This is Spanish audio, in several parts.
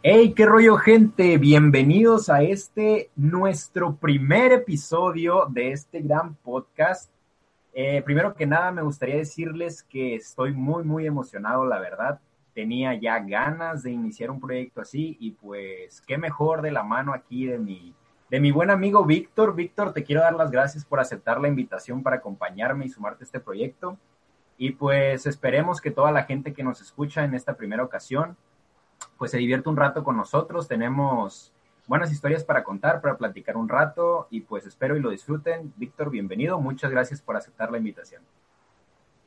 Hey, qué rollo gente, bienvenidos a este nuestro primer episodio de este gran podcast. Eh, primero que nada me gustaría decirles que estoy muy muy emocionado, la verdad. Tenía ya ganas de iniciar un proyecto así y pues qué mejor de la mano aquí de mi, de mi buen amigo Víctor. Víctor, te quiero dar las gracias por aceptar la invitación para acompañarme y sumarte a este proyecto. Y pues esperemos que toda la gente que nos escucha en esta primera ocasión pues se divierte un rato con nosotros. Tenemos buenas historias para contar, para platicar un rato y pues espero y lo disfruten. Víctor, bienvenido. Muchas gracias por aceptar la invitación.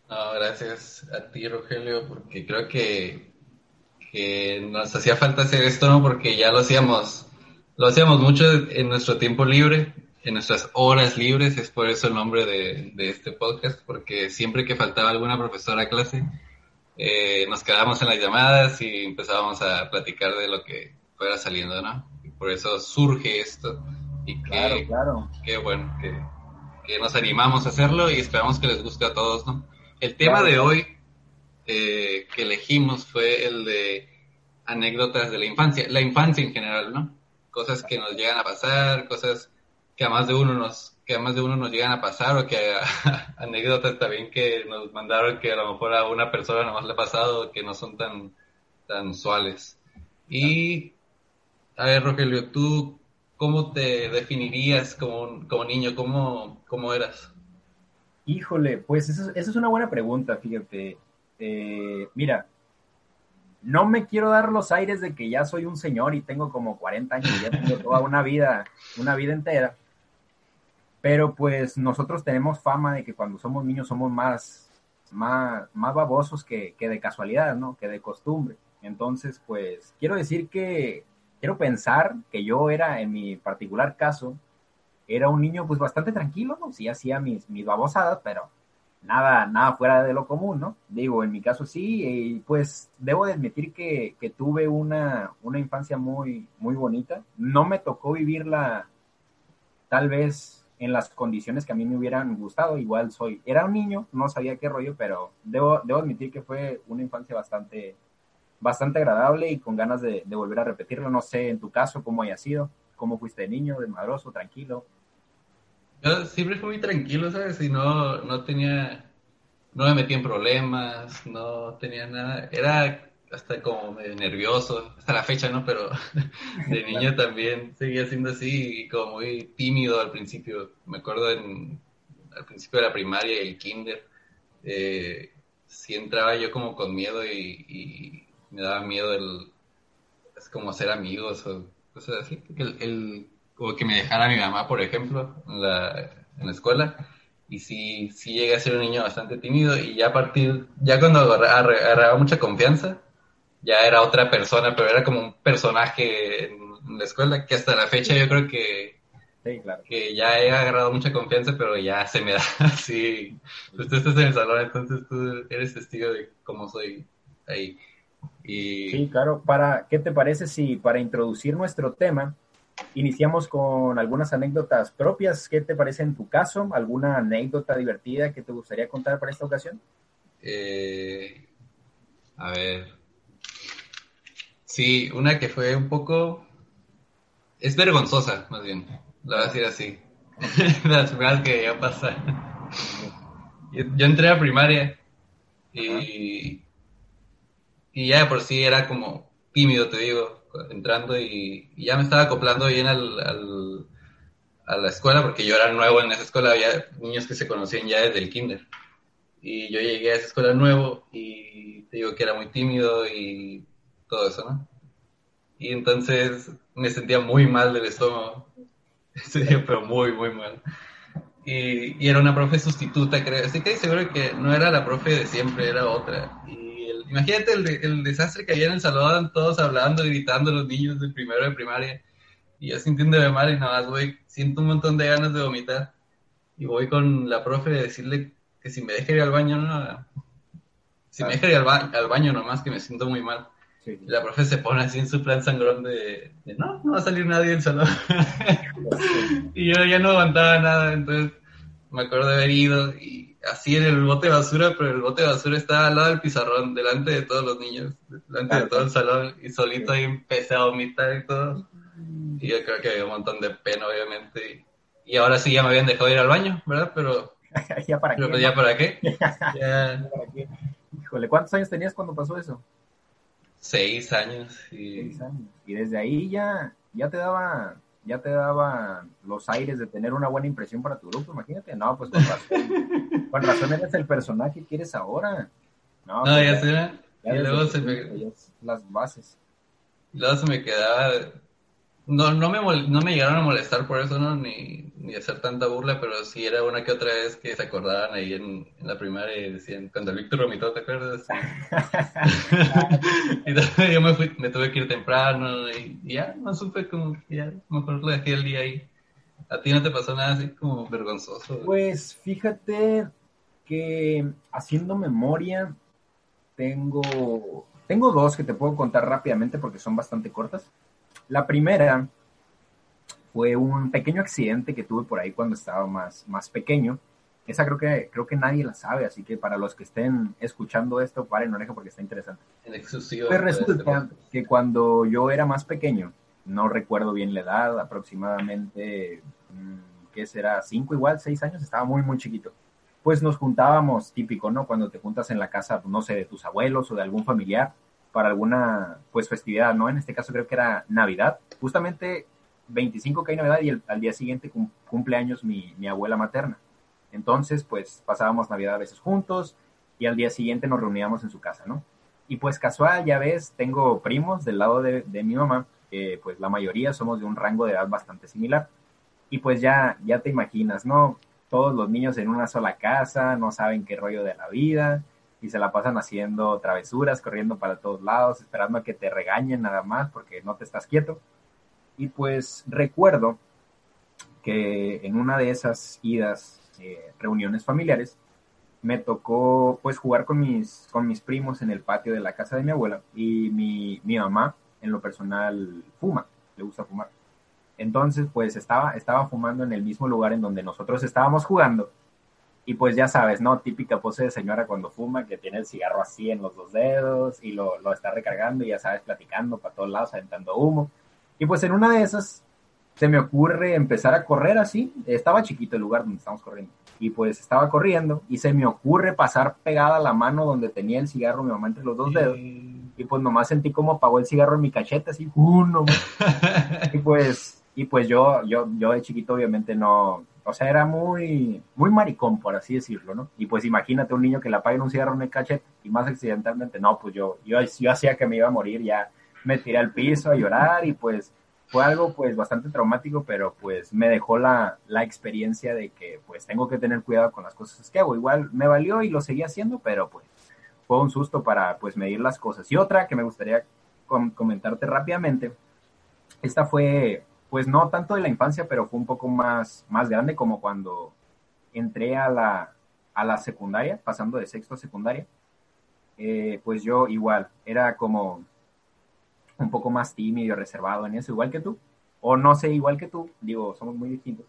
No, gracias a ti, Rogelio, porque creo que, que nos hacía falta hacer esto, ¿no? Porque ya lo hacíamos, lo hacíamos mucho en nuestro tiempo libre, en nuestras horas libres, es por eso el nombre de, de este podcast, porque siempre que faltaba alguna profesora a clase, eh, nos quedábamos en las llamadas y empezábamos a platicar de lo que fuera saliendo, ¿no? Y por eso surge esto. Y que, claro, claro. Qué bueno que, que, nos animamos a hacerlo y esperamos que les guste a todos, ¿no? El tema Claro. de hoy eh, que elegimos fue el de anécdotas de la infancia, la infancia en general, ¿no? Cosas que nos llegan a pasar, cosas que a más de uno nos, que a más de uno nos llegan a pasar o que anécdotas también que nos mandaron que a lo mejor a una persona nomás le ha pasado que no son tan, tan usuales. Y, a ver, Rogelio, ¿tú cómo te definirías como, como niño? ¿Cómo, cómo eras? Híjole, pues esa es una buena pregunta, fíjate. Eh, mira, no me quiero dar los aires de que ya soy un señor y tengo como 40 años y ya tengo toda una vida, una vida entera. Pero pues nosotros tenemos fama de que cuando somos niños somos más, más, más babosos que, que de casualidad, ¿no? Que de costumbre. Entonces, pues quiero decir que, quiero pensar que yo era, en mi particular caso, era un niño pues bastante tranquilo, ¿no? Sí hacía mis, mis babosadas, pero nada, nada fuera de lo común, ¿no? Digo, en mi caso sí, y pues debo de admitir que, que tuve una, una infancia muy, muy bonita. No me tocó vivirla tal vez en las condiciones que a mí me hubieran gustado. Igual soy, era un niño, no sabía qué rollo, pero debo, debo admitir que fue una infancia bastante, bastante agradable y con ganas de, volver a repetirlo. No sé en tu caso cómo haya sido, cómo fuiste de niño, desmadroso, tranquilo. Yo siempre fui muy tranquilo, ¿sabes? Y no, no tenía, no me metí en problemas, no tenía nada. Era hasta como medio nervioso, hasta la fecha, ¿no? Pero de niño también seguía siendo así como muy tímido al principio. Me acuerdo en, al principio de la primaria y el kinder, eh, sí entraba yo como con miedo y, y me daba miedo el, es como hacer amigos o cosas así. El, el, como que me dejara mi mamá, por ejemplo, en la, en la escuela. Y sí, sí llegué a ser un niño bastante tímido y ya a partir, ya cuando agarraba, agarraba mucha confianza, ya era otra persona, pero era como un personaje en, la escuela que hasta la fecha yo creo que, sí, claro. que ya he agarrado mucha confianza, pero ya se me da así. Pues tú estás en el salón, entonces tú eres testigo de cómo soy ahí. Y... Sí, claro. Para, ¿Qué te parece si para introducir nuestro tema iniciamos con algunas anécdotas propias? ¿Qué te parece en tu caso? ¿Alguna anécdota divertida que te gustaría contar para esta ocasión? Eh, a ver. Sí, una que fue un poco... Es vergonzosa, más bien. Lo voy a decir así. Las primeras que ya pasar. Yo, yo entré a primaria y, y ya de por sí era como tímido, te digo, entrando y, y ya me estaba acoplando bien al, al, a la escuela porque yo era nuevo en esa escuela, había niños que se conocían ya desde el kinder. Y yo llegué a esa escuela nuevo y te digo que era muy tímido y todo eso, ¿no? Y entonces me sentía muy mal del estómago. Ese día, pero muy, muy mal. Y, y, era una profe sustituta, creo. Así que seguro que no era la profe de siempre, era otra. Y el, imagínate el, el, desastre que había en el salón, todos hablando, gritando los niños del primero de primaria. Y yo sintiéndome mal y nada más, güey, siento un montón de ganas de vomitar. Y voy con la profe a decirle que si me deja ir al baño, no. Si me deja ir al, ba al baño nomás, que me siento muy mal. Sí. Y la profe se pone así en su plan sangrón de, de no, no va a salir nadie del salón. y yo ya no aguantaba nada, entonces me acuerdo de haber ido y así en el bote de basura, pero el bote de basura estaba al lado del pizarrón, delante de todos los niños, delante de todo el salón, y solito ahí empecé a vomitar y todo. Y yo creo que había un montón de pena, obviamente. Y, ahora sí ya me habían dejado ir al baño, ¿verdad? Pero. ¿Ya para pero qué? ¿Ya para qué? ya... ¿Para qué? Híjole, ¿cuántos años tenías cuando pasó eso? Seis años. Y... Seis años. Y desde ahí ya, ya te daba ya te daba los aires de tener una buena impresión para tu grupo, imagínate. No, pues con razón, con razón eres el personaje que eres ahora. No, no pues ya, ya, ya, y luego se me... Las bases. Y luego se me quedaba no, no, me, no me llegaron a molestar por eso, ¿no? Ni, ni hacer tanta burla, pero sí era una que otra vez que se acordaban ahí en, en la primaria y decían, cuando el Víctor vomitó, ¿te acuerdas? y yo me, fui, me tuve que ir temprano y, ya, no supe como, ya, mejor lo dejé el día ahí. ¿A ti no te pasó nada así como vergonzoso? Pues fíjate que haciendo memoria tengo, tengo dos que te puedo contar rápidamente porque son bastante cortas. La primera fue un pequeño accidente que tuve por ahí cuando estaba más, más pequeño. Esa creo que, creo que nadie la sabe, así que para los que estén escuchando esto, paren oreja porque está interesante. Pues resulta que cuando yo era más pequeño, no recuerdo bien la edad, aproximadamente, mm, ¿qué será? Cinco igual, seis años, estaba muy, muy chiquito. Pues nos juntábamos, típico, ¿no? Cuando te juntas en la casa, no sé, de tus abuelos o de algún familiar, para alguna pues festividad, ¿no? En este caso creo que era Navidad. Justamente 25 que hay Navidad y al día siguiente cumpleaños mi, mi abuela materna. Entonces, pues pasábamos Navidad a veces juntos y al día siguiente nos reuníamos en su casa, ¿no? Y pues casual, ya ves, tengo primos del lado de, de, mi mamá, que pues la mayoría somos de un rango de edad bastante similar. Y pues ya, ya te imaginas, ¿no? Todos los niños en una sola casa, no saben qué rollo de la vida, y se la pasan haciendo travesuras, corriendo para todos lados, esperando a que te regañen nada más porque no te estás quieto. Y pues recuerdo que en una de esas idas, eh, reuniones familiares, me tocó pues jugar con mis, con mis primos en el patio de la casa de mi abuela y mi, mi mamá en lo personal fuma, le gusta fumar. Entonces pues estaba, estaba fumando en el mismo lugar en donde nosotros estábamos jugando y pues ya sabes, ¿no? Típica pose de señora cuando fuma, que tiene el cigarro así en los dos dedos y lo, lo está recargando y ya sabes, platicando para todos lados, aventando humo. Y pues en una de esas se me ocurre empezar a correr así. Estaba chiquito el lugar donde estamos corriendo. Y pues estaba corriendo y se me ocurre pasar pegada la mano donde tenía el cigarro mi mamá entre los dos dedos. Y pues nomás sentí como apagó el cigarro en mi cacheta, así, uno. y pues, y pues yo, yo, yo de chiquito obviamente no, o sea, era muy, muy maricón, por así decirlo, ¿no? Y pues imagínate un niño que le apaguen un cigarro en el cachete y más accidentalmente, no, pues yo, yo, hacía que me iba a morir, ya me tiré al piso a llorar y pues fue algo pues bastante traumático, pero pues me dejó la, la experiencia de que pues tengo que tener cuidado con las cosas que hago. Igual me valió y lo seguí haciendo, pero pues fue un susto para pues medir las cosas. Y otra que me gustaría comentarte rápidamente, esta fue pues no tanto de la infancia, pero fue un poco más, más grande como cuando entré a la, a la secundaria, pasando de sexto a secundaria, eh, pues yo igual, era como un poco más tímido, reservado en eso, igual que tú, o no sé, igual que tú, digo, somos muy distintos,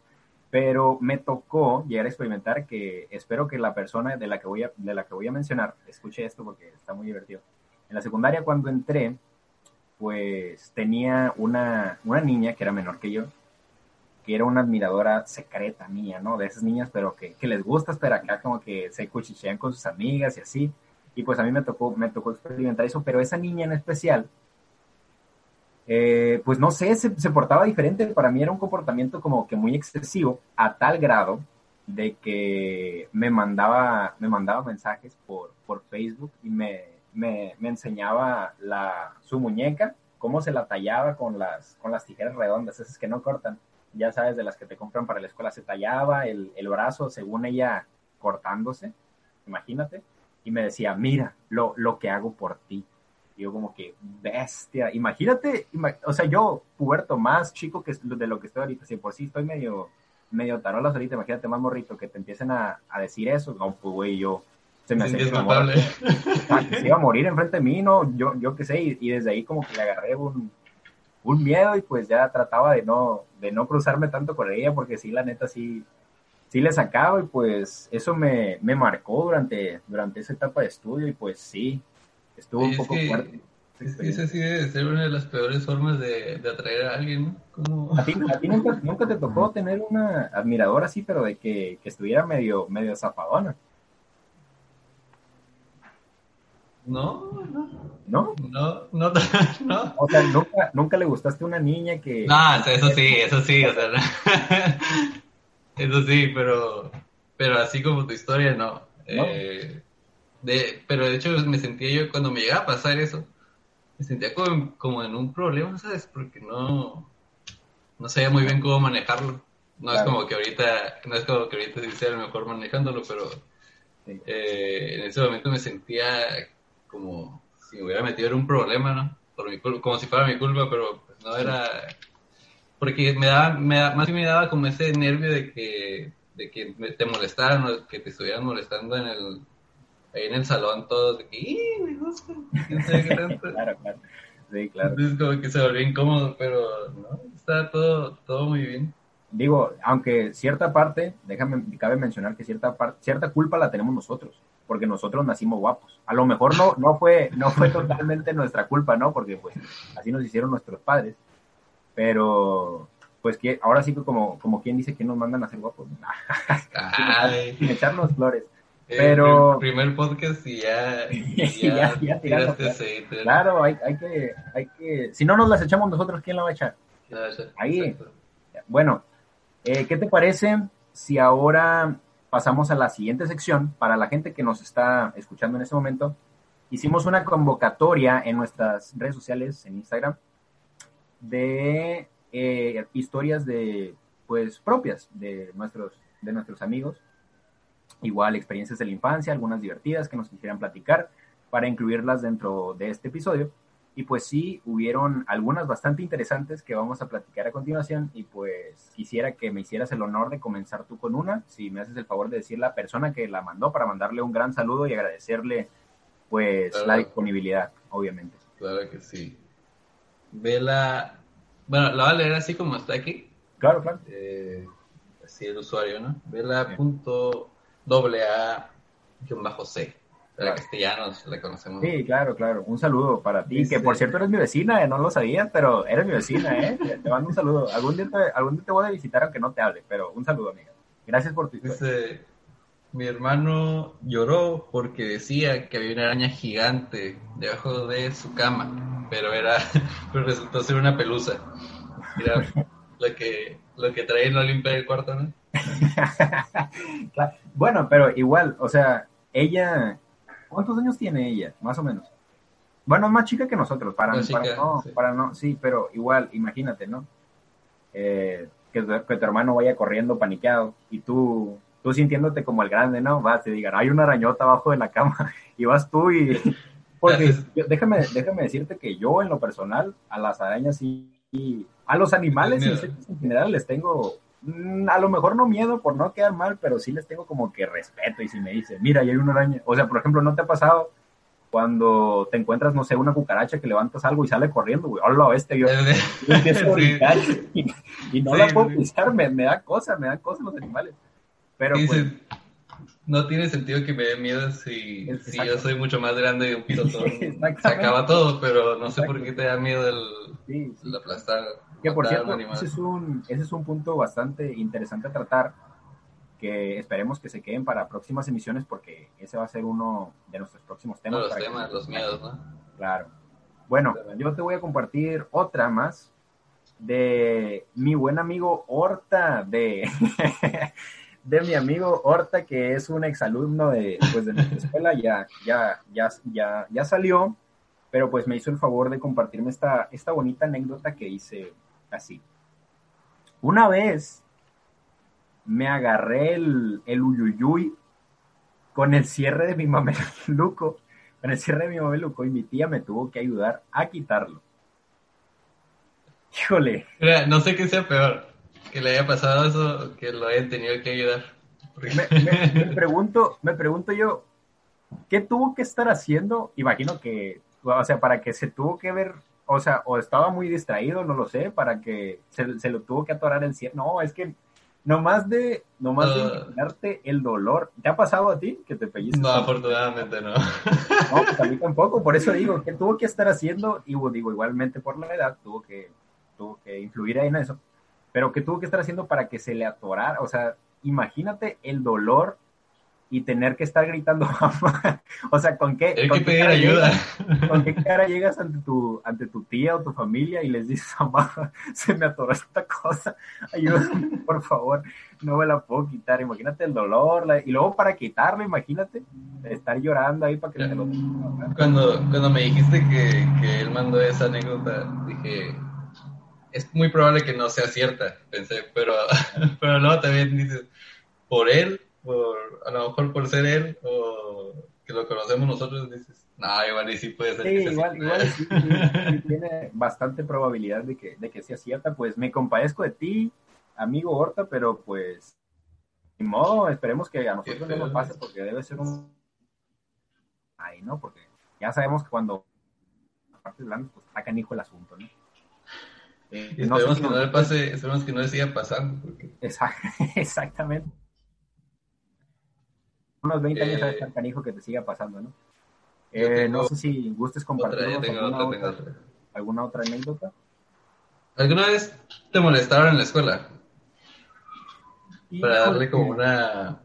pero me tocó llegar a experimentar que espero que la persona de la que voy a, de la que voy a mencionar escuche esto porque está muy divertido. En la secundaria cuando entré, pues tenía una, una niña que era menor que yo, que era una admiradora secreta mía, ¿no? De esas niñas, pero que, que, les gusta estar acá, como que se cuchichean con sus amigas y así. Y pues a mí me tocó, me tocó experimentar eso, pero esa niña en especial, eh, pues no sé, se, se, portaba diferente. Para mí era un comportamiento como que muy excesivo, a tal grado de que me mandaba, me mandaba mensajes por, por Facebook y me, me, enseñaba la, su muñeca, cómo se la tallaba con las, con las tijeras redondas, esas que no cortan, ya sabes, de las que te compran para la escuela, se tallaba el, brazo según ella cortándose, imagínate, y me decía, mira lo, lo que hago por ti. Y yo como que, bestia, imagínate, o sea, yo, puberto más chico que de lo que estoy ahorita, si por sí estoy medio, medio tarolas ahorita, imagínate más morrito que te empiecen a, a decir eso, no, pues güey, yo se me hace se iba a morir enfrente de mí, no, yo, yo qué sé, y, desde ahí como que le agarré un, un, miedo y pues ya trataba de no, de no cruzarme tanto con ella, porque sí, la neta, sí, sí le sacaba y pues eso me, me marcó durante, durante esa etapa de estudio y pues sí, estuvo un poco fuerte. Es que esa sí debe ser una de las peores formas de, de atraer a alguien, ¿no? ¿A ti, a ti nunca, nunca, te tocó tener una admiradora así, pero de que, que estuviera medio, medio zapadona? No, no. ¿No? No, no, no. O sea, ¿nunca, nunca le gustaste a una niña que... No, eso sí, eso sí, o sea, eso sí, pero, pero así como tu historia, no. no. Eh, de, pero de hecho me sentía yo, cuando me llegaba a pasar eso, me sentía como, como en un problema, ¿sabes? Porque no, no sabía muy bien cómo manejarlo. No claro. es como que ahorita, no es como que ahorita sí sea el mejor manejándolo, pero sí. eh, en ese momento me sentía como si me hubiera metido en un problema, ¿no? Por mi culpa, como si fuera mi culpa, pero pues no era... Porque me daba, me daba, más bien me daba como ese nervio de que, de que te molestaran o que te estuvieran molestando en el, ahí en el salón todos, de que, ¡y, me gusta! claro, claro. Sí, claro. Entonces como que se volvió incómodo, pero no, está todo, todo muy bien. Digo, aunque cierta parte, déjame, cabe mencionar que cierta parte, cierta culpa la tenemos nosotros, porque nosotros nacimos guapos. A lo mejor no, no fue, no fue totalmente nuestra culpa, ¿no? Porque pues así nos hicieron nuestros padres. Pero, pues que ahora sí que como, como quien dice que nos mandan a ser guapos. Sin echarnos flores. Pero... El primer podcast y ya, y ya, ya, ya tiraste ese, Claro, hay, hay, que, hay que... Si no nos las echamos nosotros, ¿quién la va a echar? Va a echar? Ahí. Exacto. Bueno, eh, ¿qué te parece si ahora pasamos a la siguiente sección? Para la gente que nos está escuchando en este momento, hicimos una convocatoria en nuestras redes sociales, en Instagram, de eh, historias de, pues, propias de nuestros, de nuestros amigos igual experiencias de la infancia, algunas divertidas que nos quisieran platicar para incluirlas dentro de este episodio. Y pues sí, hubieron algunas bastante interesantes que vamos a platicar a continuación y pues quisiera que me hicieras el honor de comenzar tú con una, si me haces el favor de decir la persona que la mandó para mandarle un gran saludo y agradecerle pues claro. la disponibilidad, obviamente. Claro que sí. Vela, bueno, la voy a leer así como está aquí. Claro, claro. Eh, así el usuario, ¿no? Vela. Castellanos le conocemos. Sí, claro, claro. Un saludo para ti, que por cierto eres mi vecina, eh, no lo sabías, pero eres mi vecina, ¿eh? Te mando un saludo. Algún día, te, algún día te voy a visitar aunque no te hable, pero un saludo, amiga. Gracias por tu historia. Dice, mi hermano lloró porque decía que había una araña gigante debajo de su cama, pero era, pero resultó ser una pelusa. Mira, lo que, lo que trae no limpia el cuarto, ¿no? bueno, pero igual, o sea, ella, ¿cuántos años tiene ella? Más o menos. Bueno, más chica que nosotros, para, chica, no, sí. para no, sí, pero igual, imagínate, ¿no? Eh, que, que, tu hermano vaya corriendo paniqueado y tú, tú sintiéndote como el grande, ¿no? Vas, te digan, hay una arañota abajo de la cama y vas tú y... Porque yo, déjame, déjame decirte que yo en lo personal a las arañas y, y a los animales en general les tengo a lo mejor no miedo por no quedar mal, pero sí les tengo como que respeto y si me dicen, mira, y hay una araña, o sea, por ejemplo, ¿no te ha pasado cuando te encuentras, no sé, una cucaracha que levantas algo y sale corriendo, güey, hola, este, yo, yo empiezo a brincar y, y, no sí, la puedo sí. pisar, me, me, da cosa, me da cosa los animales. Pero sí, pues... No tiene sentido que me dé miedo si, si, yo soy mucho más grande de un pilotón. Se acaba todo, pero no sé por qué te da miedo el, el aplastar. Que por cierto, ese es, un, ese es un punto bastante interesante a tratar, que esperemos que se queden para próximas emisiones, porque ese va a ser uno de nuestros próximos temas. No, los temas, que... los miedos, ¿no? Claro. Bueno, yo te voy a compartir otra más de mi buen amigo Horta, de, de mi amigo Horta, que es un exalumno de, pues, de nuestra escuela, ya, ya, ya, ya, ya salió, pero pues me hizo el favor de compartirme esta, esta bonita anécdota que hice así. Una vez me agarré el, el uyuyuy con el cierre de mi mameluco, con el cierre de mi mameluco y mi tía me tuvo que ayudar a quitarlo. Híjole. Mira, no sé qué sea peor, que le haya pasado eso, que lo hayan tenido que ayudar. Me, me, me, pregunto, me pregunto yo, ¿qué tuvo que estar haciendo? Imagino que, o sea, para que se tuvo que ver o sea, o estaba muy distraído, no lo sé, para que se, se lo tuvo que atorar el cierre. No, es que nomás de, nomás de Ah. imaginarte el dolor. ¿Te ha pasado a ti que te pellizcas? No, afortunadamente no. No, pues a mí tampoco, por eso digo que tuvo que estar haciendo, y digo, igualmente por la edad, tuvo que, tuvo que influir ahí en eso, pero que tuvo que estar haciendo para que se le atorara, o sea, imagínate el dolor y tener que estar gritando, mamá. o sea, ¿con qué? Hay con que qué pedir ayuda. llegas- ¿Con qué cara llegas ante tu, ante tu tía o tu familia y les dices, mamá, se me atoró esta cosa, ayúdame, por favor, no me la puedo quitar? Imagínate el dolor, la- y luego para quitarlo, imagínate, estar llorando ahí para que te lo... Cuando, cuando me dijiste que, que él mandó esa anécdota, dije, es muy probable que no sea cierta, pensé, pero, pero luego también dices, por él, por, a lo mejor por ser él, o que lo conocemos nosotros, dices, no, igual y sí puede ser. Sí, que igual, cierta". igual sí, sí, sí, tiene bastante probabilidad de que, de que sea cierta. Pues me compadezco de ti, amigo Horta, pero pues, ni modo, esperemos que a nosotros no nos ¿no? pase porque debe ser un... Ay, ¿no? Porque ya sabemos que cuando partes blandas, pues está canijo el asunto, ¿no? Eh, Y no sé esperemos si que no le pase, esperemos que no le siga pasando, porque Exact- Exactamente. Unos 20 años Eh, a estar canijo que te siga pasando, ¿no? Eh, no sé si gustes tengo alguna, otra, alguna otra anécdota. ¿Alguna vez te molestaron en la escuela? Para darle como una...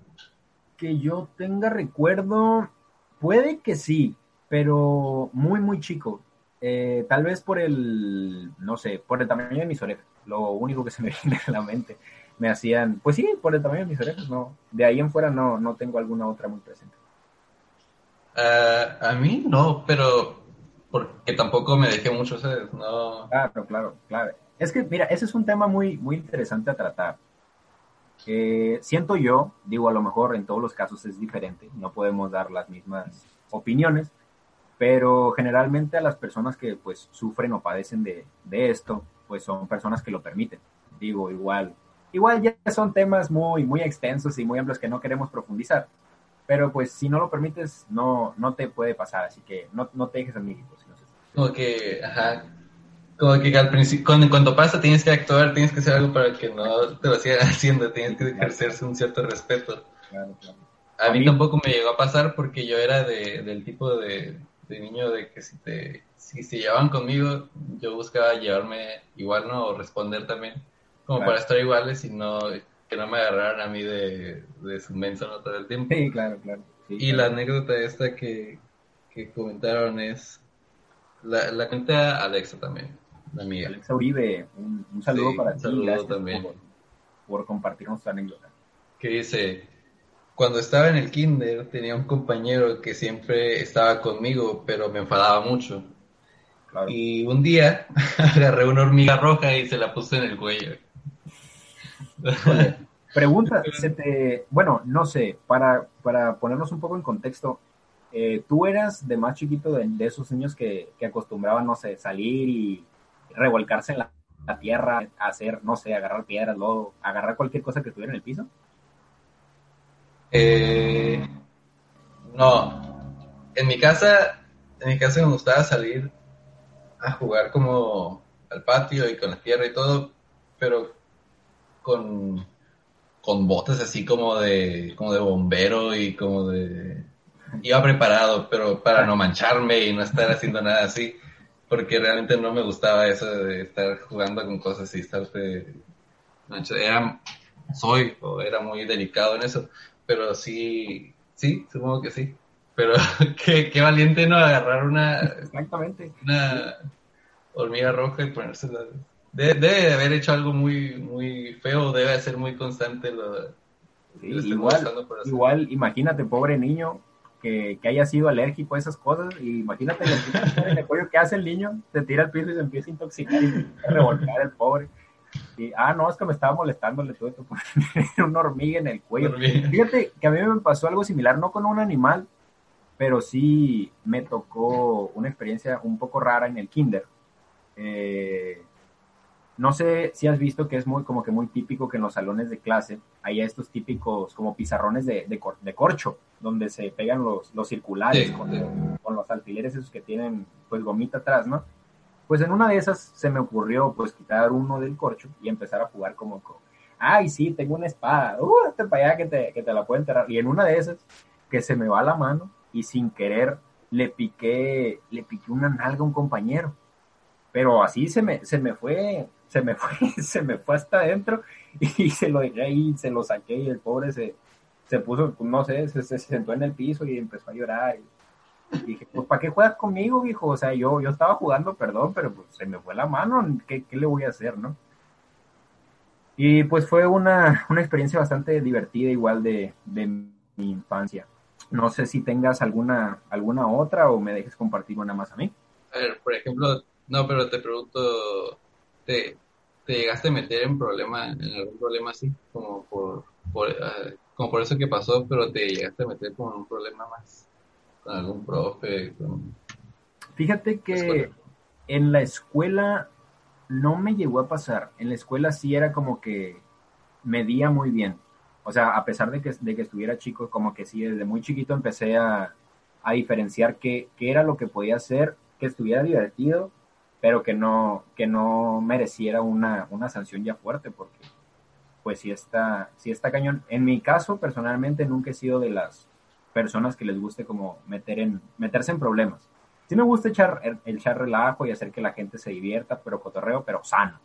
Que yo tenga recuerdo, puede que sí, pero muy, muy chico. Eh, tal vez por el, no sé, por el tamaño de mis orejas. Lo único que se me viene a la mente. Me hacían, pues sí, por el tamaño de mis orejas, no. De ahí en fuera no, no tengo alguna otra muy presente. Ah, a mí no, pero porque tampoco me dejé mucho, ¿sabes? No... Claro, claro, claro. Es que, mira, ese es un tema muy, muy interesante a tratar. Eh, siento yo, digo, a lo mejor en todos los casos es diferente, no podemos dar las mismas opiniones, pero generalmente a las personas que pues sufren o padecen de, de esto, pues son personas que lo permiten. Digo, igual, igual ya son temas muy, muy extensos y muy amplios que no queremos profundizar, pero pues si no lo permites, no, no te puede pasar, así que no, no te dejes. Si no sé. Como que, ajá, como que al principio, cuando, cuando pasa tienes que actuar, tienes que hacer algo para que no te lo sigan haciendo, tienes que ejercerse un cierto respeto. Claro, claro. A mí A mí- tampoco me llegó a pasar porque yo era de, del tipo de, de niño de que si te si se llevaban conmigo, yo buscaba llevarme igual, ¿no? O responder también, como Claro. para estar iguales y no que no me agarraran a mí de, de su menso ¿no? todo el tiempo. Sí, claro, claro. Sí, Y la anécdota esta que, que comentaron es, la, la cuenta Alexa también, la amiga. Alexa Uribe, un, un saludo Sí, para un ti. saludo Gracias también. Por, por compartirnos tu anécdota. que dice, cuando estaba en el kinder tenía un compañero que siempre estaba conmigo, pero me enfadaba mucho. Claro. Y un día agarré una hormiga roja y se la puse en el cuello. Pregunta, se te, bueno, no sé, para, para ponernos un poco en contexto, eh, ¿tú eras de más chiquito de, de esos niños que, que acostumbraban, no sé, salir y revolcarse en la, la tierra, hacer, no sé, agarrar piedras, lodo, agarrar cualquier cosa que estuviera en el piso? Eh, no, en mi casa, en mi casa me gustaba salir a jugar como al patio y con la tierra y todo, pero con, con botas así como de, como de bombero y como de... Iba preparado, pero para no mancharme y no estar haciendo nada así, porque realmente no me gustaba eso de estar jugando con cosas y mancha- Era, soy o era muy delicado en eso, pero sí, sí, supongo que sí. Pero qué, qué valiente no agarrar una, Exactamente. una hormiga roja y ponérsela. De- debe de haber hecho algo muy, muy feo, debe de ser muy constante lo, Sí, lo estoy igual, igual, imagínate, pobre niño, que, que haya sido alérgico a esas cosas, y imagínate el, el pollo que hace el niño, se tira al piso y se empieza a intoxicar y se empieza a revolcar el pobre. Y, ah, no, es que me estaba molestando, le tuve que poner una hormiga en el cuello. Hormiga. Fíjate que a mí me pasó algo similar, no con un animal, pero sí me tocó una experiencia un poco rara en el kinder. Eh, no sé si has visto que es muy como que muy típico que en los salones de clase haya estos típicos como pizarrones de, de, cor- de corcho, donde se pegan los, los circulares Sí, con, sí. con los alfileres esos que tienen pues gomita atrás, ¿no? Pues en una de esas se me ocurrió pues quitar uno del corcho y empezar a jugar como con, ay, sí, tengo una espada, uh, este para allá que te, que te la puedo enterrar. Y en una de esas, que se me va la mano y sin querer le piqué, le piqué una nalga a un compañero. Pero así se me, se me fue, se me fue, se me fue hasta adentro y se lo dejé ahí, se lo saqué y el pobre se, se puso, no sé, se, se sentó en el piso y empezó a llorar. Y dije, pues, ¿para qué juegas conmigo, hijo? O sea, yo, yo estaba jugando, perdón, pero pues se me fue la mano, ¿qué, qué le voy a hacer, no? Y pues fue una, una experiencia bastante divertida, igual de, de mi infancia. No sé si tengas alguna, alguna otra o me dejes compartir una más a mí. A ver, por ejemplo, no, pero te pregunto, ¿te, te llegaste a meter en problema, en algún problema así, como por, por uh, como por eso que pasó, pero te llegaste a meter con un problema más, con algún profe? Con... Fíjate que en la escuela no me llegó a pasar. En la escuela sí era como que medía muy bien. O sea, a pesar de que, de que estuviera chico, como que sí, desde muy chiquito empecé a, a diferenciar qué, qué, era lo que podía hacer, que estuviera divertido, pero que no, que no mereciera una, una sanción ya fuerte, porque pues sí está, sí está cañón. En mi caso, personalmente, nunca he sido de las personas que les guste como meter en, meterse en problemas. Sí me gusta echar, el, echar relajo y hacer que la gente se divierta, pero cotorreo, pero sano.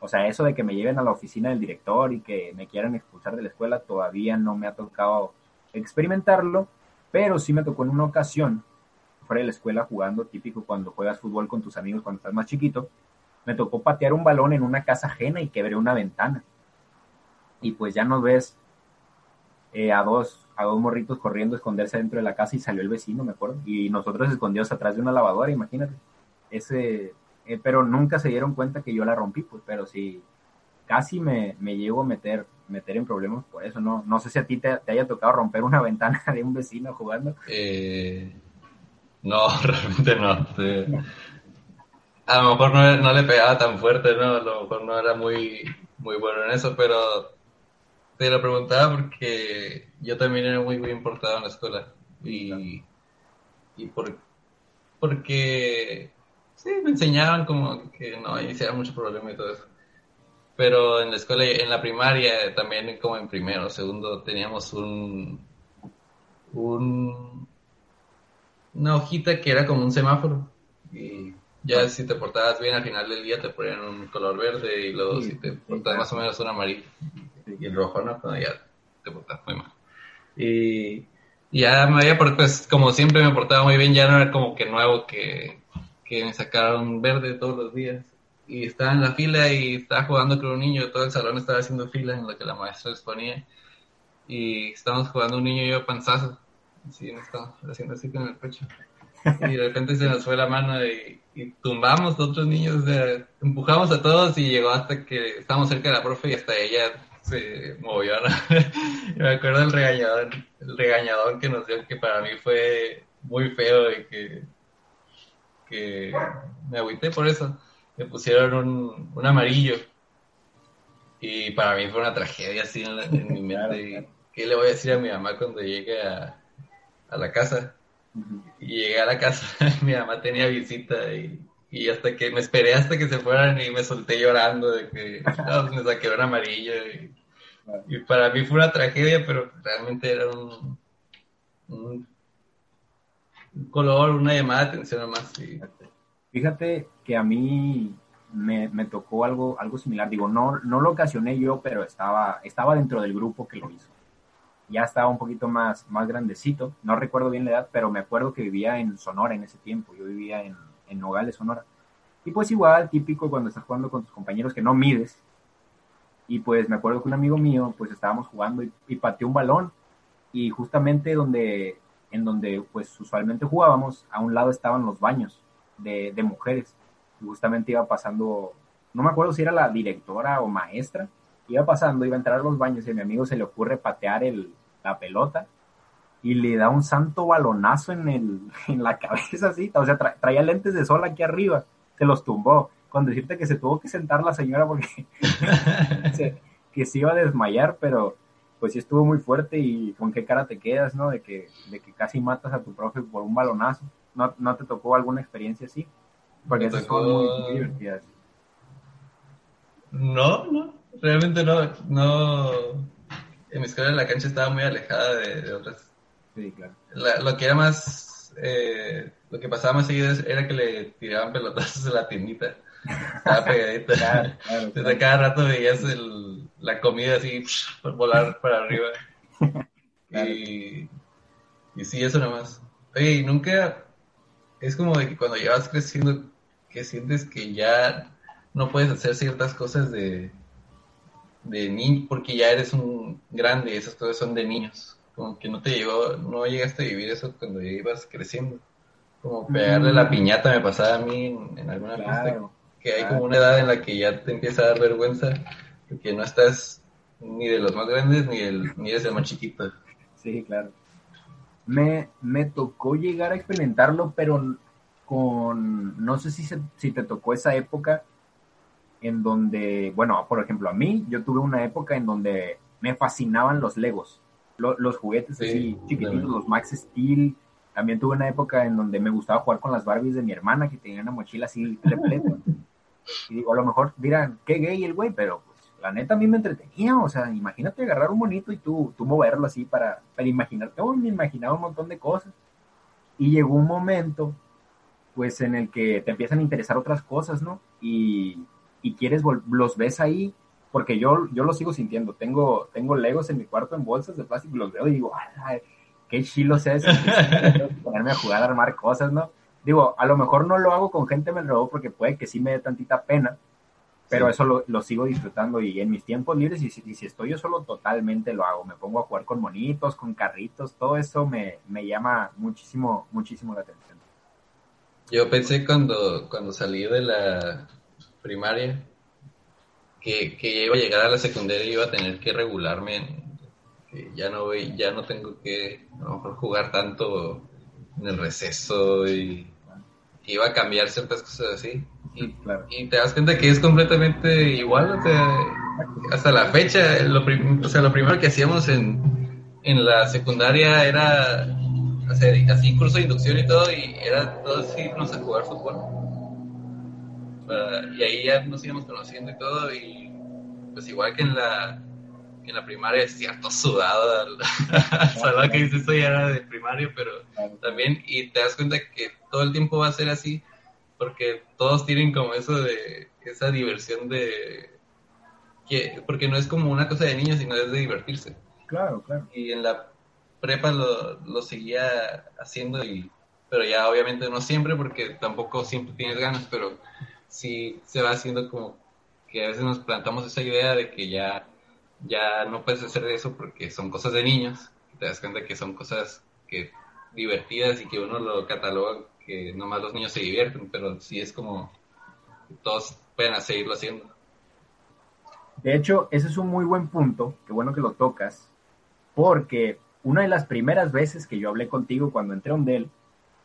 O sea, eso de que me lleven a la oficina del director y que me quieran expulsar de la escuela, todavía no me ha tocado experimentarlo, pero sí me tocó en una ocasión, fuera de la escuela jugando, típico cuando juegas fútbol con tus amigos cuando estás más chiquito, me tocó patear un balón en una casa ajena y quebré una ventana y pues ya nos ves eh, a dos a dos morritos corriendo a esconderse dentro de la casa y salió el vecino, me acuerdo, y nosotros escondidos atrás de una lavadora, imagínate. Ese, eh, pero nunca se dieron cuenta que yo la rompí, pues, pero sí, casi me, me llevo a meter, meter en problemas por eso, ¿no? No sé si a ti te, te haya tocado romper una ventana de un vecino jugando. Eh, no, realmente no. A lo mejor no, no, le pegaba tan fuerte, ¿no? A lo mejor no era muy, muy bueno en eso, pero te lo preguntaba porque yo también era muy bien portado en la escuela y, y por, porque sí, me enseñaban como que no hiciera mucho problema y todo eso. Pero en la escuela, en la primaria, también como en primero, segundo, teníamos un, un una hojita que era como un semáforo y ya si te portabas bien al final del día te ponían un color verde y luego sí, si te portabas más o menos un amarillo y el rojo no, cuando ya te portas muy mal. Y, ya me había portado, pues como siempre me portaba muy bien, ya no era como que nuevo que, que me sacaron verde todos los días. Y estaba en la fila y estaba jugando con un niño, todo el salón estaba haciendo fila en lo que la maestra les ponía. Y estábamos jugando un niño y yo panzazo. Así me estaba haciendo así con el pecho. Y de repente se nos fue la mano y, y tumbamos a otros niños, sea, empujamos a todos y llegó hasta que estábamos cerca de la profe y hasta ella se movió. ¿no? me acuerdo del regañador, el regañador que nos dio, que para mí fue muy feo y que, que me agüité por eso. Me pusieron un, un amarillo y para mí fue una tragedia así en, la, en mi mente. ¿Qué le voy a decir a mi mamá cuando llegue a, a la casa? Y llegué a la casa, mi mamá tenía visita y, y, hasta que me esperé hasta que se fueran y me solté llorando de que no, me saqué un amarillo. Y, y, para mí fue una tragedia, pero realmente era un, un, color, una llamada de atención nomás. Y... Fíjate que a mí me, me, tocó algo, algo similar. Digo, no, no lo ocasioné yo, pero estaba, estaba dentro del grupo que lo hizo ya estaba un poquito más, más grandecito, no recuerdo bien la edad, pero me acuerdo que vivía en Sonora en ese tiempo, yo vivía en, en Nogales, Sonora. Y pues igual, típico cuando estás jugando con tus compañeros que no mides. Y pues me acuerdo que un amigo mío, pues estábamos jugando y, y pateó un balón y justamente donde, en donde pues usualmente jugábamos, a un lado estaban los baños de, de mujeres. Y justamente iba pasando, no me acuerdo si era la directora o maestra, iba pasando, iba a entrar a los baños y a mi amigo se le ocurre patear el, la pelota y le da un santo balonazo en, el, en la cabeza así, o sea, tra, traía lentes de sol aquí arriba, se los tumbó, con decirte que se tuvo que sentar la señora porque se, que se iba a desmayar, pero pues sí estuvo muy fuerte y con qué cara te quedas, ¿no? De que, de que casi matas a tu profe por un balonazo. ¿No, no te tocó alguna experiencia así? Porque esas tocó... son muy, muy divertidas. No, no, realmente no, no, en mi escuela la cancha estaba muy alejada de, otras. Sí, claro. lo que era más, eh, lo que pasaba más seguido era que le tiraban pelotazos a la tiendita. Estaba pegadita. Claro, Desde cada rato veías el, la comida así por volar para arriba. Y, y sí, eso nomás. Oye, nunca es como de que cuando ya vas creciendo, que sientes que ya no puedes hacer ciertas cosas de, de niño, porque ya eres un grande y esas cosas son de niños. Como que no te llegó, no llegaste a vivir eso cuando ya ibas creciendo. Como pegarle la piñata me pasaba a mí en, alguna claro, que hay como una edad en la que ya te empieza a dar vergüenza, porque no estás ni de los más grandes ni, el, ni eres el más chiquito. Sí, claro. Me, me tocó llegar a experimentarlo, pero con, no sé si, si te tocó esa época en donde, bueno, por ejemplo, a mí, yo tuve una época en donde me fascinaban los Legos, los juguetes así chiquititos, los Max Steel. También tuve una época en donde me gustaba jugar con las Barbies de mi hermana, que tenía una mochila así repleta. y digo, a lo mejor dirán, qué gay el güey, pero pues, la neta a mí me entretenía. O sea, imagínate agarrar un monito y tú, tú moverlo así para, para imaginarte. Oh, me imaginaba un montón de cosas. Y llegó un momento, pues, en el que te empiezan a interesar otras cosas, ¿no? Y y quieres, los ves ahí, porque yo, yo lo sigo sintiendo. Tengo, tengo Legos en mi cuarto en bolsas de plástico y los veo y digo, ay, qué chilo sea eso. ponerme a jugar a armar cosas, ¿no? Digo, a lo mejor no lo hago con gente me lo porque puede que sí me dé tantita pena, pero eso lo, lo, sigo disfrutando y en mis tiempos libres y si, estoy yo solo totalmente lo hago. Me pongo a jugar con monitos, con carritos, todo eso me, me llama muchísimo, muchísimo la atención. Yo pensé cuando, cuando salí de la, primaria, que, que iba a llegar a la secundaria y iba a tener que regularme, que ya no ya no tengo que a lo mejor jugar tanto en el receso y iba a cambiar ciertas cosas así. Y, y te das cuenta que es completamente igual, hasta la fecha, lo, o sea, lo primero que hacíamos en, en la secundaria era hacer así curso de inducción y todo, y era todos irnos a jugar fútbol y ahí ya nos íbamos conociendo y todo, y pues igual que en la, en la primaria es cierto sudado al que dices esto ya era de primario, pero también, y te das cuenta que todo el tiempo va a ser así, porque todos tienen como eso de, esa diversión de, que, porque no es como una cosa de niños, sino es de divertirse. Claro, claro. Y en la prepa lo, lo seguía haciendo y pero ya obviamente no siempre porque tampoco siempre tienes ganas, pero sí se va haciendo como que a veces nos plantamos esa idea de que ya, ya no puedes hacer eso porque son cosas de niños, te das cuenta que son cosas que divertidas y que uno lo cataloga que nomás los niños se divierten, pero sí es como todos pueden seguirlo haciendo. De hecho, ese es un muy buen punto, qué bueno que lo tocas, porque una de las primeras veces que yo hablé contigo cuando entré a Ondel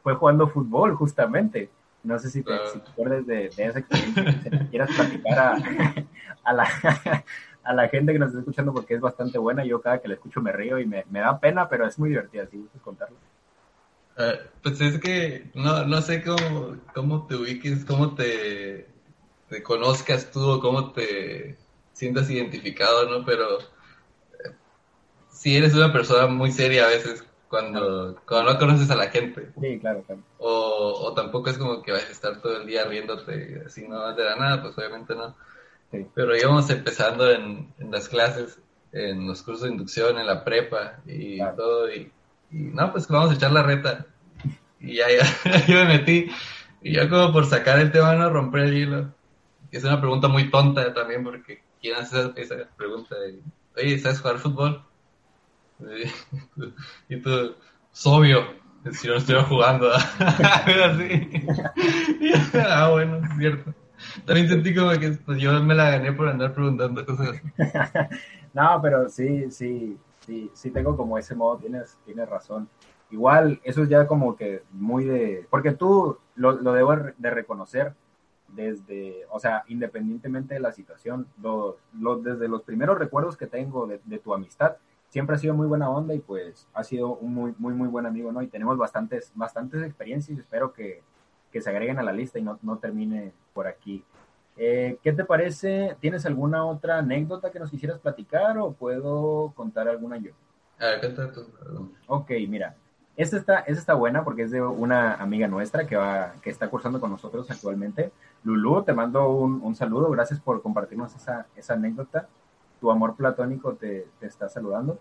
fue jugando fútbol, justamente. No sé si te, acuerdas de, esa experiencia, si quieras platicar a, la, a la gente que nos está escuchando porque es bastante buena. Yo cada que la escucho me río y me, da pena, pero es muy divertida, si gustas contarlo. Ah, pues es que no, no sé cómo, cómo te ubiques, cómo te, te conozcas tú o cómo te sientas identificado, ¿no? Pero eh, si eres una persona muy seria a veces cuando, cuando no conoces a la gente. Sí, claro, claro. O, o tampoco es como que vas a estar todo el día riéndote así, no de la nada, pues obviamente no. Pero íbamos empezando en, en, las clases, en los cursos de inducción, en la prepa y todo, y, no, pues vamos a echar la reta. Y ya, ya yo me metí, y ya como por sacar el tema, no romper el hilo. Es una pregunta muy tonta también, porque ¿quién hace esa, pregunta? De, Oye, ¿sabes jugar fútbol? Y tú, es obvio, si no estuviera jugando. así. ah, bueno, es cierto. También sentí como que pues, yo me la gané por andar preguntando cosas no, pero sí, sí, sí, sí tengo como ese modo, tienes, tienes razón. Igual, eso es ya como que muy de... Porque tú lo, lo debo de reconocer desde, o sea, independientemente de la situación, lo, lo, desde los primeros recuerdos que tengo de tu amistad, siempre ha sido muy buena onda y pues ha sido un muy, muy, muy buen amigo, ¿no? Y tenemos bastantes, bastantes experiencias y espero que, que se agreguen a la lista y no, no termine por aquí. Eh, ¿Qué te parece? ¿Tienes alguna otra anécdota que nos quisieras platicar o puedo contar alguna yo? A ver, cuenta tú. Ok, mira. Esta está, esta está buena porque es de una amiga nuestra que, va, que está cursando con nosotros actualmente. Lulu, te mando un, un saludo. Gracias por compartirnos esa, esa anécdota. Tu amor platónico te, te está saludando.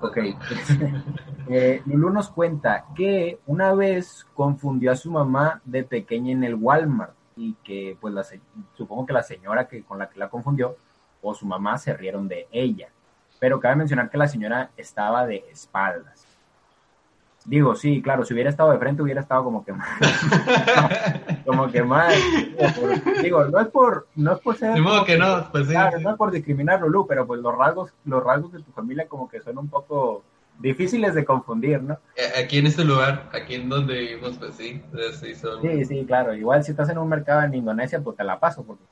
Ok. eh, Lulu nos cuenta que una vez confundió a su mamá de pequeña en el Walmart y que pues la, supongo que la señora que con la que la confundió o su mamá se rieron de ella. Pero cabe mencionar que la señora estaba de espaldas. Digo, sí, claro, si hubiera estado de frente hubiera estado como que más. como que más. digo, no es por, no es por ser. que no, pues sí. Claro, no es por discriminar, Lulu, pero pues los rasgos, los rasgos de tu familia como que son un poco difíciles de confundir, ¿no? Aquí en este lugar, aquí en donde vivimos, pues sí, sí son. Sí, sí, claro. Igual si estás en un mercado en Indonesia, pues te la paso, porque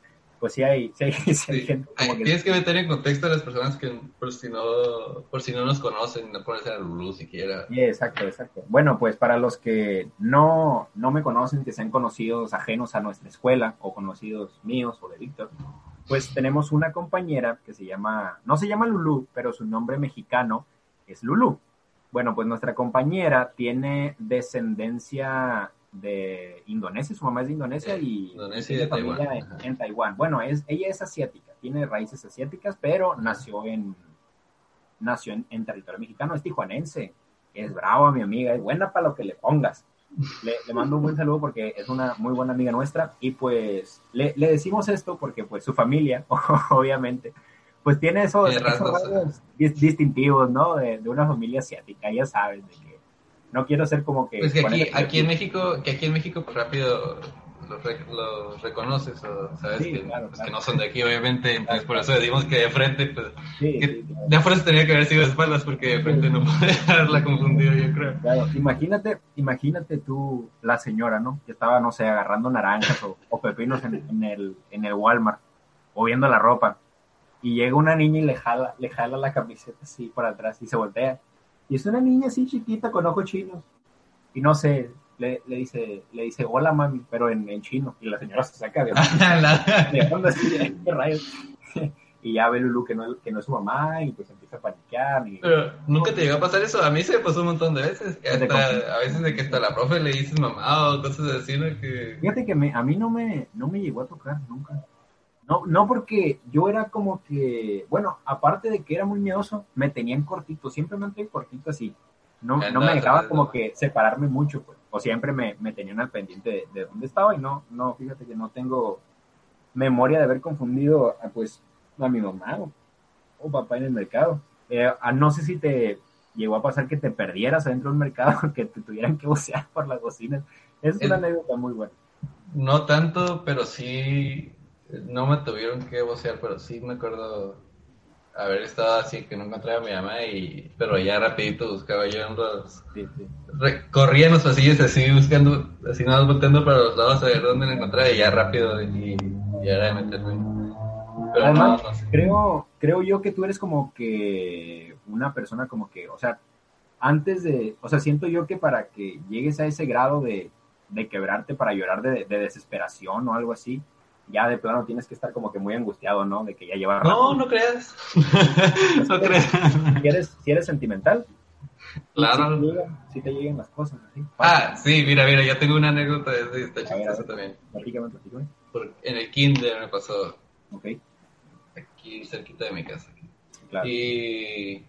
pues sí hay, sí hay, sí hay gente como que... Tienes que meter en contexto a las personas que por si no, por si no nos conocen, no pones a Lulu siquiera. Sí, exacto, exacto. Bueno, pues para los que no, no me conocen, que sean conocidos ajenos a nuestra escuela o conocidos míos o de Víctor, pues tenemos una compañera que se llama, no se llama Lulu, pero su nombre mexicano es Lulu. Bueno, pues nuestra compañera tiene descendencia de Indonesia, su mamá es de Indonesia y Indonesia de Taiwán. En, Taiwán. Bueno, es, ella es asiática, tiene raíces asiáticas, pero nació en nació en, territorio mexicano, es tijuanense, es brava mi amiga, es buena para lo que le pongas. Le, le, mando un buen saludo porque es una muy buena amiga nuestra y pues le, le decimos esto porque pues su familia, obviamente, pues tiene esos, esos distintivos, ¿no? De, de, una familia asiática, ya sabes, de que no quiero ser como que... Pues que aquí, aquí en México, que aquí en México pues rápido los, los reconoces o sabes sí, que, claro, pues, claro. que, no son de aquí obviamente, entonces por eso decimos que de frente, pues sí, que de fuerza tenía que haber sido de espaldas porque de frente no puede haberla confundido yo creo. Claro, imagínate, imagínate tú la señora, ¿no? Que estaba, no sé, agarrando naranjas o, o pepinos en, en, el, en el Walmart o viendo la ropa y llega una niña y le jala, le jala la camiseta así por atrás y se voltea. Y es una niña así chiquita con ojos chinos. Y no sé, le, le dice, le dice, hola mami, pero en, en chino. Y la señora se saca de, de onda así, ¿qué rayos? y ya ve Lulu que no, que no es su mamá y pues empieza a paniquear. Y... Pero nunca te llegó a pasar eso. A mí se me pasó un montón de veces. Hasta, a veces de que hasta la profe le dices mamá o cosas así, ¿no? Que... Fíjate que me, a mí no me, no me llegó a tocar nunca. No, no porque yo era como que, bueno, aparte de que era muy miedoso, me tenían cortito, siempre me mantuve cortito así. No, no me dejaba como que separarme mucho, pues. O siempre me, me tenían al pendiente de, de, dónde estaba y no, no, fíjate que no tengo memoria de haber confundido a, pues, a mi mamá o, o papá en el mercado. Eh, a, no sé si te llegó a pasar que te perdieras adentro del mercado, que te tuvieran que bucear por las bocinas. Es una anécdota muy buena. No tanto, pero sí no me tuvieron que vocear, pero sí me acuerdo haber estado así que no encontraba a mi mamá y pero ya rapidito buscaba yo en los sí, sí. Re, corría en los pasillos así buscando así nada más volteando para los lados a ver dónde la encontraba y ya rápido y, y era de meterme pero Además, no, no sé. creo creo yo que tú eres como que una persona como que o sea antes de o sea siento yo que para que llegues a ese grado de, de quebrarte para llorar de, de desesperación o algo así ya de plano tienes que estar como que muy angustiado, ¿no? De que ya lleva. No, no creas. no creas. Si eres, si eres sentimental. Claro. Si te, llegan, si te llegan las cosas, así. Ah, sí, mira, mira, yo tengo una anécdota de esta chistosa también. Platícame, platícame. En el kinder me pasó. Ok. Aquí cerquita de mi casa. Claro. Y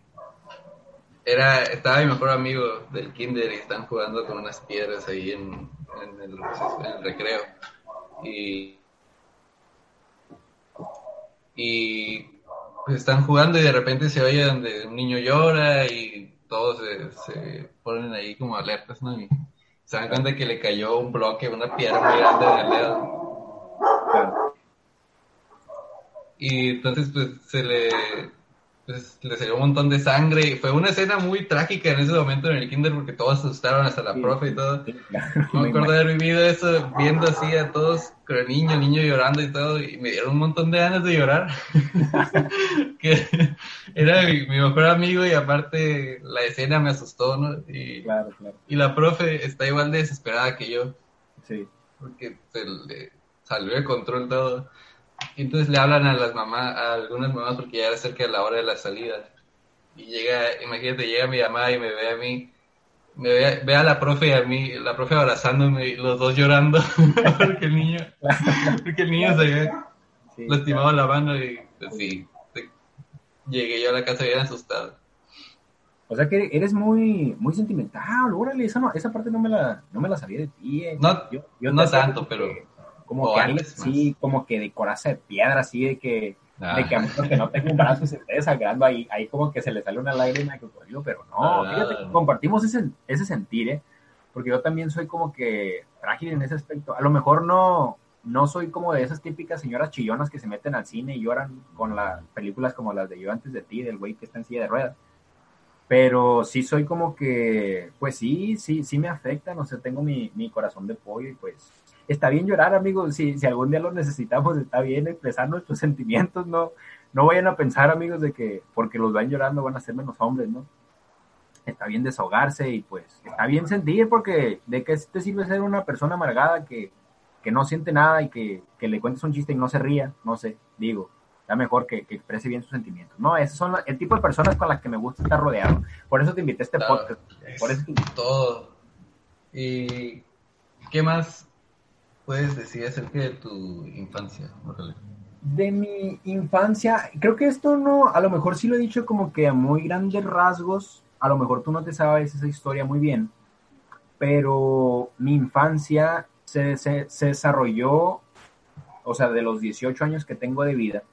era, estaba mi mejor amigo del kinder y están jugando con unas piedras ahí en, en, el, en el recreo. Y y pues están jugando y de repente se oye donde un niño llora y todos se, se ponen ahí como alertas, ¿no? Y se dan cuenta que le cayó un bloque, una piedra muy grande en el dedo. Y entonces pues se le, pues, le salió un montón de sangre y fue una escena muy trágica en ese momento en el kinder porque todos se asustaron hasta la sí, profe y todo. Sí, claro. No me acuerdo de haber vivido eso, viendo así a todos con el niño, el niño llorando y todo, y me dieron un montón de ganas de llorar. que era mi, mi, mejor amigo y aparte la escena me asustó, ¿no? Y, claro, claro. y la profe está igual de desesperada que yo. Sí. Porque se le salió de control todo. Entonces le hablan a las mamás, a algunas mamás porque ya era cerca de la hora de la salida. Y llega, imagínate, llega mi mamá y me ve a mí, me ve, ve a la profe y a mí, la profe abrazándome y los dos llorando porque el niño, porque el niño se había Sí, lastimado la mano y pues sí, llegué yo a la casa bien asustado. O sea que eres muy, muy sentimental, órale, esa, no- esa parte no me la, no me la sabía de ti. eh. No- Yo- yo no tanto, pero- que- Como o que antes sí, como que de coraza de piedra, así de que, Ah. de que a menos que no tenga un brazo y se esté desangrando ahí, ahí como que se le sale una lágrima de cocodrilo, pero no, Ah. fíjate que compartimos ese, ese sentir, ¿eh? Porque yo también soy como que frágil en ese aspecto. A lo mejor no, no soy como de esas típicas señoras chillonas que se meten al cine y lloran con las películas como las de Yo antes de ti, del güey que está en silla de ruedas. Pero sí soy como que, pues sí, sí, sí me afecta, no sé, tengo mi, mi corazón de pollo y pues está bien llorar, amigos, si, si algún día lo necesitamos, está bien expresar nuestros sentimientos, no, no vayan a pensar, amigos, de que porque los van llorando van a ser menos hombres, ¿no? Está bien desahogarse y pues está bien sentir porque de qué te sirve ser una persona amargada que, que no siente nada y que, que le cuentes un chiste y no se ría, no sé, digo, está mejor que, que exprese bien sus sentimientos. No, esos son el tipo de personas con las que me gusta estar rodeado. Por eso te invité a este Claro. podcast. Por eso te Todo. ¿Y qué más puedes decir acerca de tu infancia? Órale. De mi infancia, creo que esto no, a lo mejor sí lo he dicho como que a muy grandes rasgos, a lo mejor tú no te sabes esa historia muy bien, pero mi infancia se, se, se desarrolló, o sea, de los 18 años que tengo de vida,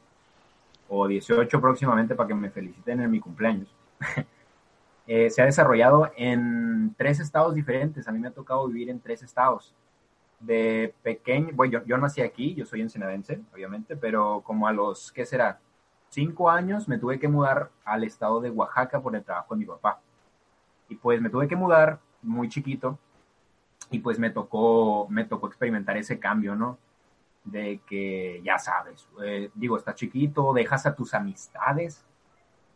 o 18 próximamente para que me feliciten en mi cumpleaños, eh, se ha desarrollado en tres estados diferentes. A mí me ha tocado vivir en tres estados de pequeño, bueno, yo, yo nací aquí, yo soy ensenadense, obviamente, pero como a los, ¿qué será? Cinco años me tuve que mudar al estado de Oaxaca por el trabajo de mi papá. Y pues me tuve que mudar muy chiquito y pues me tocó, me tocó experimentar ese cambio, ¿no? De que ya sabes, eh, digo, estás chiquito, dejas a tus amistades,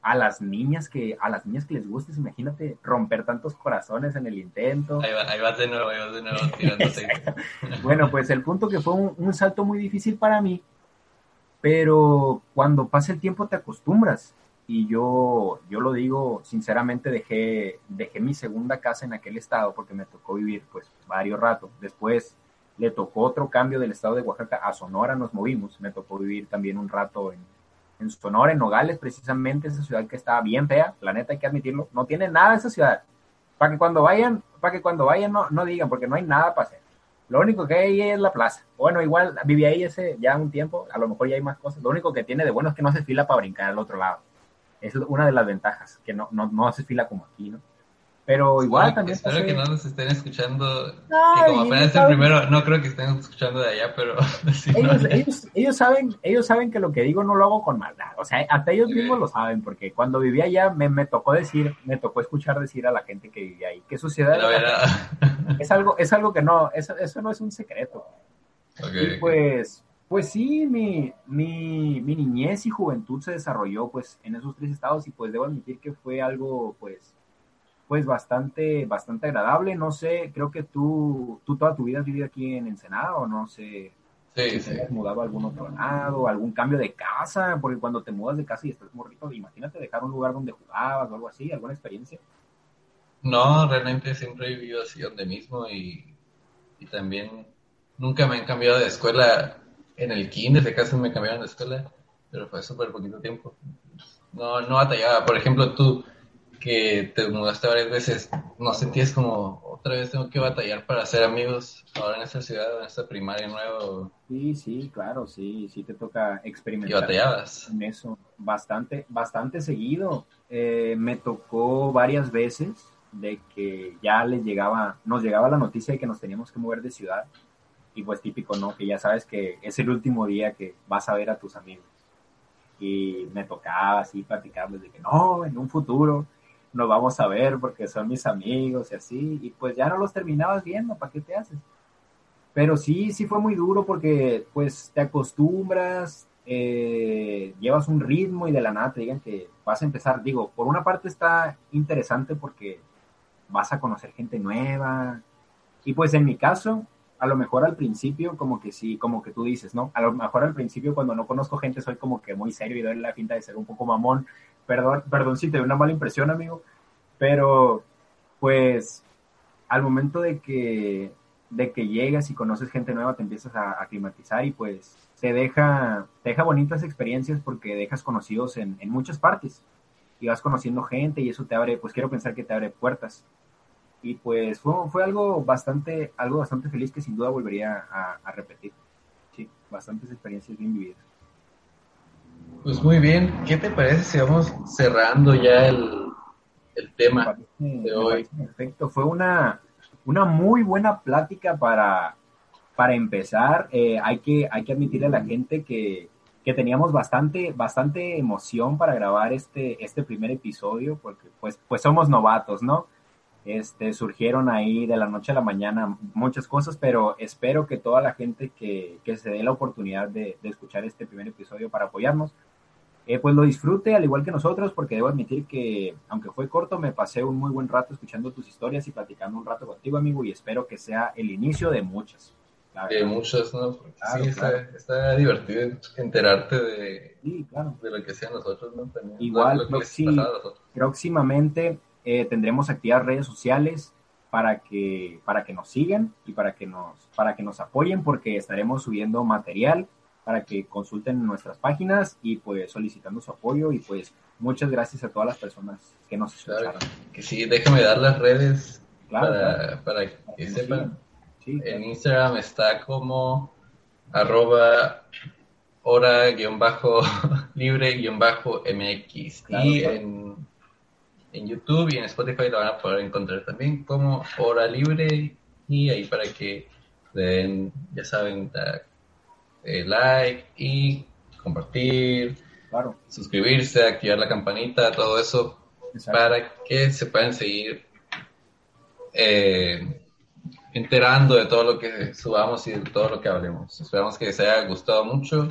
a las niñas que, a las niñas que les gustes, imagínate romper tantos corazones en el intento. Ahí, va- ahí vas de nuevo, ahí vas de nuevo tirándote. Bueno, pues el punto que fue un, un salto muy difícil para mí, pero cuando pasa el tiempo te acostumbras. Y yo, yo lo digo sinceramente, dejé, dejé mi segunda casa en aquel estado porque me tocó vivir pues varios ratos. Después le tocó otro cambio del estado de Oaxaca a Sonora, nos movimos. Me tocó vivir también un rato en, en Sonora, en Nogales, precisamente esa ciudad que estaba bien fea, la neta hay que admitirlo. No tiene nada esa ciudad. Para que cuando vayan, para que cuando vayan no, no digan, porque no hay nada para hacer. Lo único que hay es la plaza. Bueno, igual viví ahí ese ya un tiempo, a lo mejor ya hay más cosas. Lo único que tiene de bueno es que no hace fila para brincar al otro lado. Es una de las ventajas, que no, no, no hace fila como aquí, ¿no? Pero igual también Espero que no nos estén escuchando. Ay, que como apenas el primero, no creo que estén escuchando de allá, pero ellos, ellos, ellos saben, ellos saben que lo que digo no lo hago con maldad. O sea, hasta ellos mismos lo saben, porque cuando vivía allá me, me tocó decir, me tocó escuchar decir a la gente que vivía ahí que su ciudad La verdad. es algo, es algo que no, eso, eso no es un secreto. Ok, Y pues, pues sí, mi, mi, mi niñez y juventud se desarrolló pues en esos tres estados y pues debo admitir que fue algo pues, pues bastante, bastante agradable. No sé, creo que tú, tú toda tu vida has vivido aquí en Ensenada o no sé Sí, si sí. te has mudado a algún otro lado, algún cambio de casa, porque cuando te mudas de casa y estás morrito, imagínate dejar un lugar donde jugabas o algo así, alguna experiencia. No, realmente siempre he vivido así donde mismo y, y también nunca me han cambiado de escuela en el kinder, de casa me cambiaron de escuela, pero fue súper poquito tiempo. No, no batallaba. Por ejemplo, tú que te mudaste varias veces, ¿no sentías como otra vez tengo que batallar para hacer amigos ahora en esta ciudad, en esta primaria nueva? Sí, sí, claro, sí, sí te toca Y experimentar. batallabas. en eso bastante, bastante seguido. Eh, me tocó varias veces de que ya les llegaba, nos llegaba la noticia de que nos teníamos que mover de ciudad. Y pues típico, ¿no? Que ya sabes que es el último día que vas a ver a tus amigos. Y me tocaba así platicarles de que no, en un futuro nos vamos a ver porque son mis amigos y así. Y pues ya no los terminabas viendo, ¿para qué te haces? Pero sí, sí fue muy duro porque pues te acostumbras, eh, llevas un ritmo y de la nada te digan que vas a empezar. Digo, por una parte está interesante porque vas a conocer gente nueva. Y pues en mi caso, a lo mejor al principio como que sí, como que tú dices, ¿no? A lo mejor al principio cuando no conozco gente soy como que muy serio y doy la finta de ser un poco mamón. Perdón, perdón si te doy una mala impresión, amigo, pero pues al momento de que de que llegas y conoces gente nueva te empiezas a aclimatizar y pues te deja, te deja bonitas experiencias porque dejas conocidos en, en muchas partes y vas conociendo gente y eso te abre, pues quiero pensar que te abre puertas y pues fue, fue algo bastante algo bastante feliz que sin duda volvería a, repetir. Sí, bastantes experiencias bien vividas. Pues muy bien, ¿qué te parece si vamos cerrando ya el, el tema de hoy? Perfecto, fue una, una muy buena plática para, para empezar. Eh, hay, que, hay que admitirle a la gente que, que teníamos bastante, bastante emoción para grabar este, este primer episodio, porque pues, pues somos novatos, ¿no? Este, surgieron ahí de la noche a la mañana muchas cosas, pero espero que toda la gente que, se dé la oportunidad de, escuchar este primer episodio para apoyarnos, eh, pues lo disfrute al igual que nosotros, porque debo admitir que, aunque fue corto, me pasé un muy buen rato escuchando tus historias y platicando un rato contigo, amigo, y espero que sea el inicio de muchas. De muchas, ¿no? sí, Está, divertido enterarte de, de lo que sean nosotros, ¿no? Igual, próximamente eh, tendremos actividades redes sociales para que, para que nos sigan y para que nos, para que nos apoyen porque estaremos subiendo material para que consulten nuestras páginas y pues solicitando su apoyo. Y pues muchas gracias a todas las personas que nos escucharon. que sí, déjame dar las redes para, para, que sepan. en Instagram está como arroba hora-libre-mx y en en YouTube y en Spotify lo van a poder encontrar también como Hora Libre y ahí para que den, ya saben, eh, like y compartir, claro. suscribirse, activar la campanita, todo eso para que se puedan seguir eh, enterando de todo lo que subamos y de todo lo que hablemos. Esperamos que les haya gustado mucho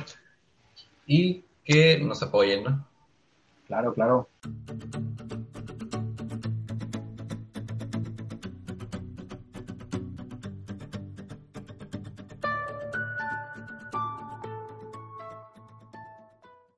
y que nos apoyen, ¿no? Claro, claro.